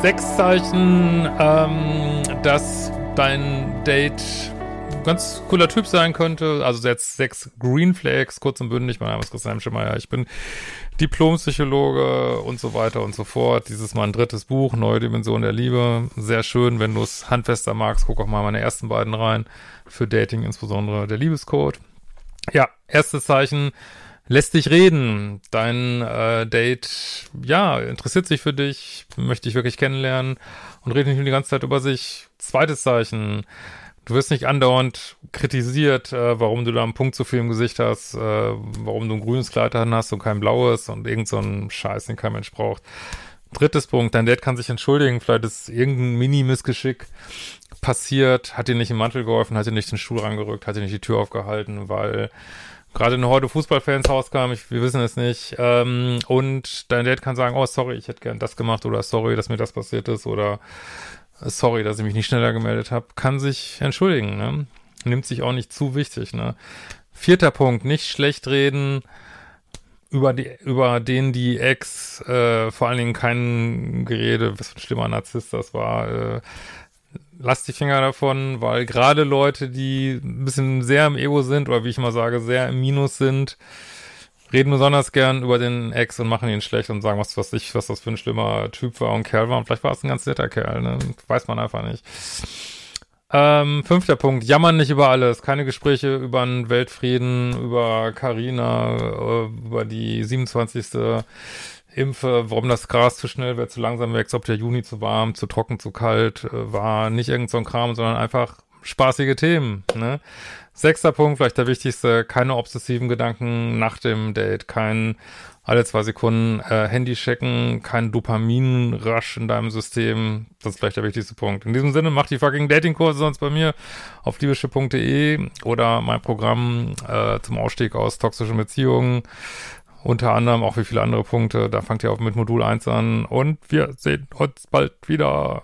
Sechs Zeichen, ähm, dass dein Date ganz cooler Typ sein könnte. Also jetzt sechs Green Flags, kurz und bündig. Mein Name ist Christian Schimmer. Ich bin Diplompsychologe und so weiter und so fort. Dieses Mal ein drittes Buch, Neue Dimension der Liebe. Sehr schön, wenn du es handfester magst. Guck auch mal meine ersten beiden rein. Für Dating insbesondere der Liebescode. Ja, erstes Zeichen lässt dich reden. Dein äh, Date, ja, interessiert sich für dich, möchte dich wirklich kennenlernen und redet nicht nur die ganze Zeit über sich. Zweites Zeichen, du wirst nicht andauernd kritisiert, äh, warum du da einen Punkt zu viel im Gesicht hast, äh, warum du ein grünes Kleid hast und kein blaues und irgend so ein Scheiß, den kein Mensch braucht. Drittes Punkt, dein Date kann sich entschuldigen, vielleicht ist irgendein Mini-Missgeschick passiert, hat dir nicht im Mantel geholfen, hat dir nicht den Stuhl rangerückt, hat dir nicht die Tür aufgehalten, weil gerade eine Horde Fußballfans rauskam, ich, wir wissen es nicht. Ähm, und dein Dad kann sagen, oh, sorry, ich hätte gern das gemacht oder sorry, dass mir das passiert ist oder sorry, dass ich mich nicht schneller gemeldet habe. Kann sich entschuldigen, ne? Nimmt sich auch nicht zu wichtig, ne? Vierter Punkt, nicht schlecht reden über die, über den die Ex, äh, vor allen Dingen kein Gerede, was für ein schlimmer Narzisst das war, äh, lass die Finger davon, weil gerade Leute, die ein bisschen sehr im Ego sind oder wie ich mal sage, sehr im Minus sind, reden besonders gern über den Ex und machen ihn schlecht und sagen, was, was ich, was das für ein schlimmer Typ war und Kerl war. Und vielleicht war es ein ganz netter Kerl, ne? Weiß man einfach nicht. Ähm, fünfter Punkt, jammern nicht über alles. Keine Gespräche über den Weltfrieden, über Carina, äh, über die 27. Impfe, warum das Gras zu schnell wird, zu langsam wächst, ob der Juni zu warm, zu trocken, zu kalt äh, war. Nicht irgend so ein Kram, sondern einfach spaßige Themen. Ne? Sechster Punkt, vielleicht der wichtigste, keine obsessiven Gedanken nach dem Date, kein alle zwei Sekunden äh, Handy checken, kein Dopamin-Rush in deinem System. Das ist vielleicht der wichtigste Punkt. In diesem Sinne, mach die fucking Dating-Kurse sonst bei mir auf liebeschiff.de oder mein Programm äh, zum Ausstieg aus toxischen Beziehungen unter anderem auch wie viele andere Punkte. Da fangt ihr auch mit Modul 1 an und wir sehen uns bald wieder.